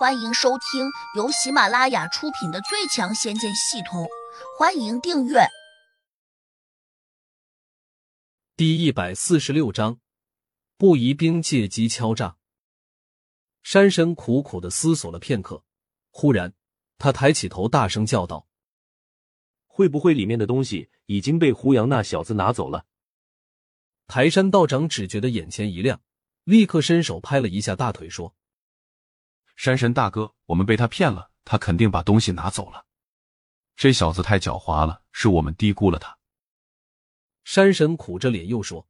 欢迎收听由喜马拉雅出品的《最强仙剑系统》，欢迎订阅。第一百四十六章，不疑兵借机敲诈。山神苦苦的思索了片刻，忽然，他抬起头，大声叫道：“会不会里面的东西已经被胡杨那小子拿走了？”台山道长只觉得眼前一亮，立刻伸手拍了一下大腿，说。山神大哥，我们被他骗了，他肯定把东西拿走了。这小子太狡猾了，是我们低估了他。山神苦着脸又说：“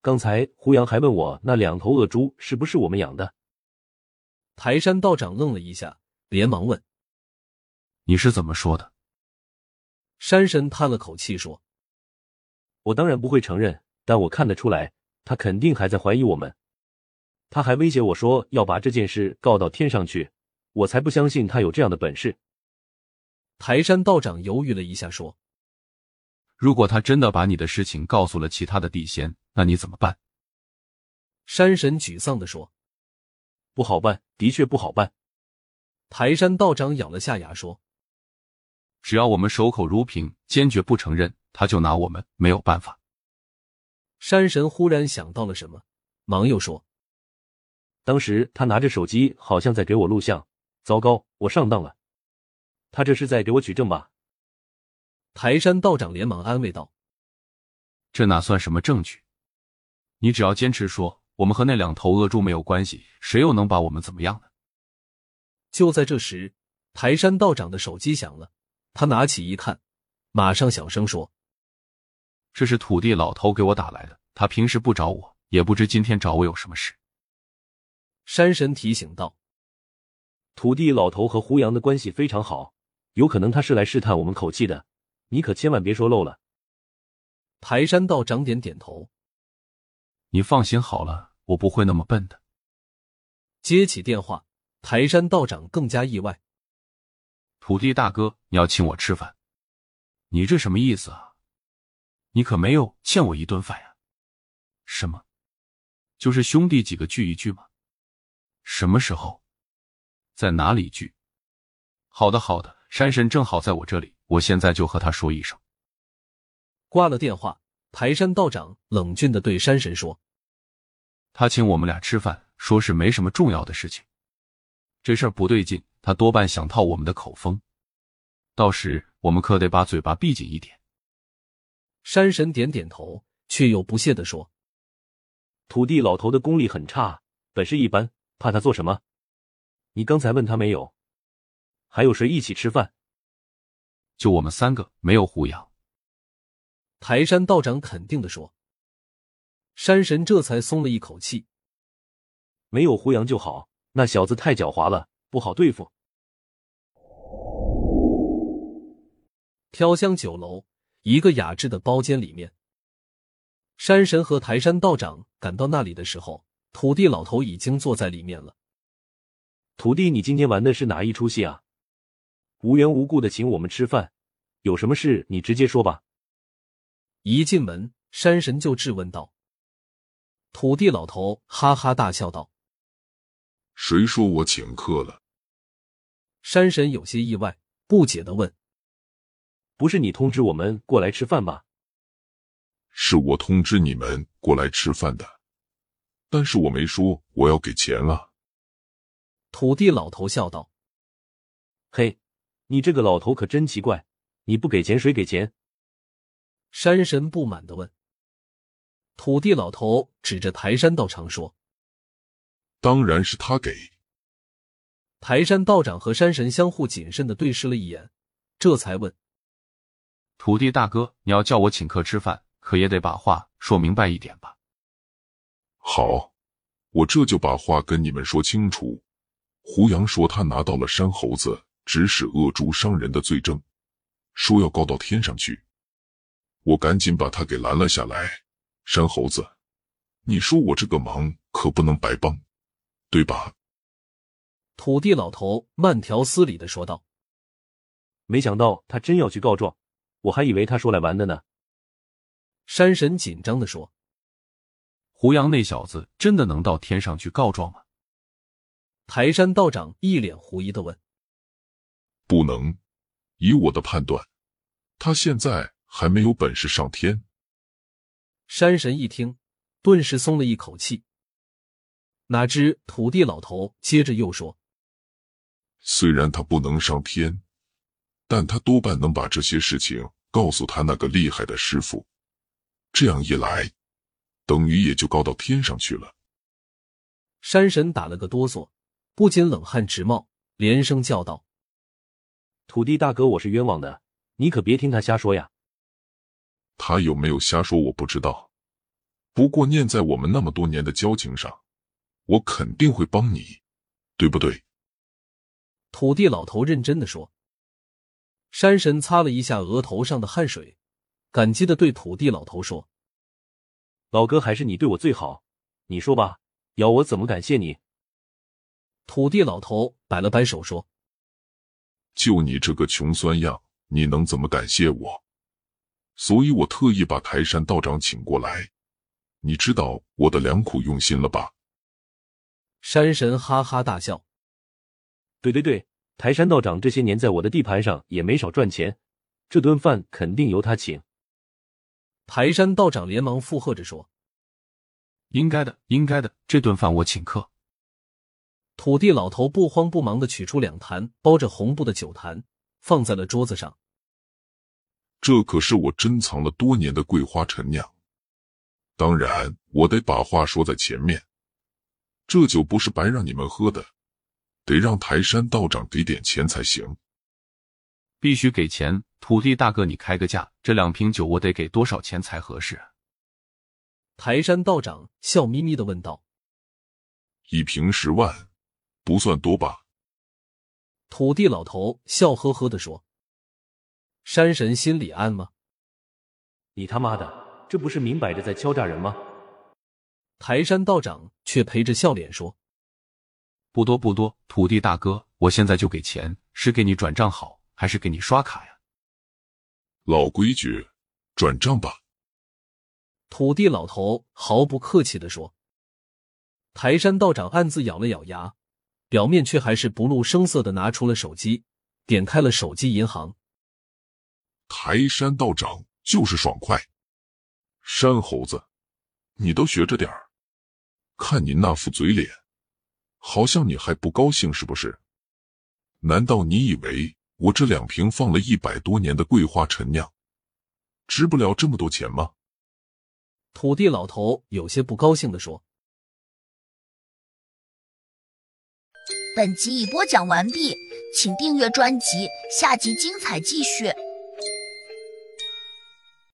刚才胡杨还问我那两头恶猪是不是我们养的。”台山道长愣了一下，连忙问：“你是怎么说的？”山神叹了口气说：“我当然不会承认，但我看得出来，他肯定还在怀疑我们。”他还威胁我说要把这件事告到天上去，我才不相信他有这样的本事。台山道长犹豫了一下，说：“如果他真的把你的事情告诉了其他的地仙，那你怎么办？”山神沮丧的说：“不好办，的确不好办。”台山道长咬了下牙说：“只要我们守口如瓶，坚决不承认，他就拿我们没有办法。”山神忽然想到了什么，忙又说。当时他拿着手机，好像在给我录像。糟糕，我上当了。他这是在给我举证吧？台山道长连忙安慰道：“这哪算什么证据？你只要坚持说我们和那两头恶猪没有关系，谁又能把我们怎么样呢？”就在这时，台山道长的手机响了，他拿起一看，马上小声说：“这是土地老头给我打来的。他平时不找我，也不知今天找我有什么事。”山神提醒道：“土地老头和胡杨的关系非常好，有可能他是来试探我们口气的，你可千万别说漏了。”台山道长点点头：“你放心好了，我不会那么笨的。”接起电话，台山道长更加意外：“土地大哥，你要请我吃饭？你这什么意思啊？你可没有欠我一顿饭呀？什么？就是兄弟几个聚一聚吗？”什么时候，在哪里聚？好的，好的。山神正好在我这里，我现在就和他说一声。挂了电话，排山道长冷峻的对山神说：“他请我们俩吃饭，说是没什么重要的事情。这事儿不对劲，他多半想套我们的口风。到时我们可得把嘴巴闭紧一点。”山神点点头，却又不屑的说：“土地老头的功力很差，本事一般。”怕他做什么？你刚才问他没有？还有谁一起吃饭？就我们三个，没有胡杨。台山道长肯定的说。山神这才松了一口气。没有胡杨就好，那小子太狡猾了，不好对付。飘香酒楼一个雅致的包间里面，山神和台山道长赶到那里的时候。土地老头已经坐在里面了。土地，你今天玩的是哪一出戏啊？无缘无故的请我们吃饭，有什么事你直接说吧。一进门，山神就质问道。土地老头哈哈大笑道：“谁说我请客了？”山神有些意外，不解的问：“不是你通知我们过来吃饭吗？”“是我通知你们过来吃饭的。”但是我没说我要给钱了！土地老头笑道：“嘿，你这个老头可真奇怪，你不给钱谁给钱？”山神不满的问。土地老头指着台山道长说：“当然是他给。”台山道长和山神相互谨慎的对视了一眼，这才问：“土地大哥，你要叫我请客吃饭，可也得把话说明白一点吧？”好，我这就把话跟你们说清楚。胡杨说他拿到了山猴子指使恶猪伤人的罪证，说要告到天上去。我赶紧把他给拦了下来。山猴子，你说我这个忙可不能白帮，对吧？土地老头慢条斯理的说道。没想到他真要去告状，我还以为他说来玩的呢。山神紧张的说。胡杨那小子真的能到天上去告状吗？台山道长一脸狐疑的问：“不能，以我的判断，他现在还没有本事上天。”山神一听，顿时松了一口气。哪知土地老头接着又说：“虽然他不能上天，但他多半能把这些事情告诉他那个厉害的师傅。这样一来，等于也就高到天上去了。”山神打了个哆嗦，不禁冷汗直冒，连声叫道：“土地大哥，我是冤枉的，你可别听他瞎说呀！”他有没有瞎说我不知道，不过念在我们那么多年的交情上。我肯定会帮你，对不对？土地老头认真的说。山神擦了一下额头上的汗水，感激的对土地老头说：“老哥，还是你对我最好。你说吧，要我怎么感谢你？”土地老头摆了摆手说：“就你这个穷酸样，你能怎么感谢我？所以我特意把台山道长请过来，你知道我的良苦用心了吧？”山神哈哈大笑：“对对对，台山道长这些年在我的地盘上也没少赚钱，这顿饭肯定由他请。”台山道长连忙附和着说：“应该的，应该的，这顿饭我请客。”土地老头不慌不忙的取出两坛包着红布的酒坛，放在了桌子上。这可是我珍藏了多年的桂花陈酿，当然我得把话说在前面。这酒不是白让你们喝的，得让台山道长给点钱才行。必须给钱，土地大哥，你开个价，这两瓶酒我得给多少钱才合适？台山道长笑眯眯的问道：“一瓶十万，不算多吧？”土地老头笑呵呵的说：“山神心里暗吗？你他妈的，这不是明摆着在敲诈人吗？”台山道长却陪着笑脸说：“不多不多，土地大哥，我现在就给钱，是给你转账好，还是给你刷卡呀？”老规矩，转账吧。土地老头毫不客气的说。台山道长暗自咬了咬牙，表面却还是不露声色的拿出了手机，点开了手机银行。台山道长就是爽快，山猴子，你都学着点儿。看你那副嘴脸，好像你还不高兴是不是？难道你以为我这两瓶放了一百多年的桂花陈酿，值不了这么多钱吗？土地老头有些不高兴的说。本集已播讲完毕，请订阅专辑，下集精彩继续。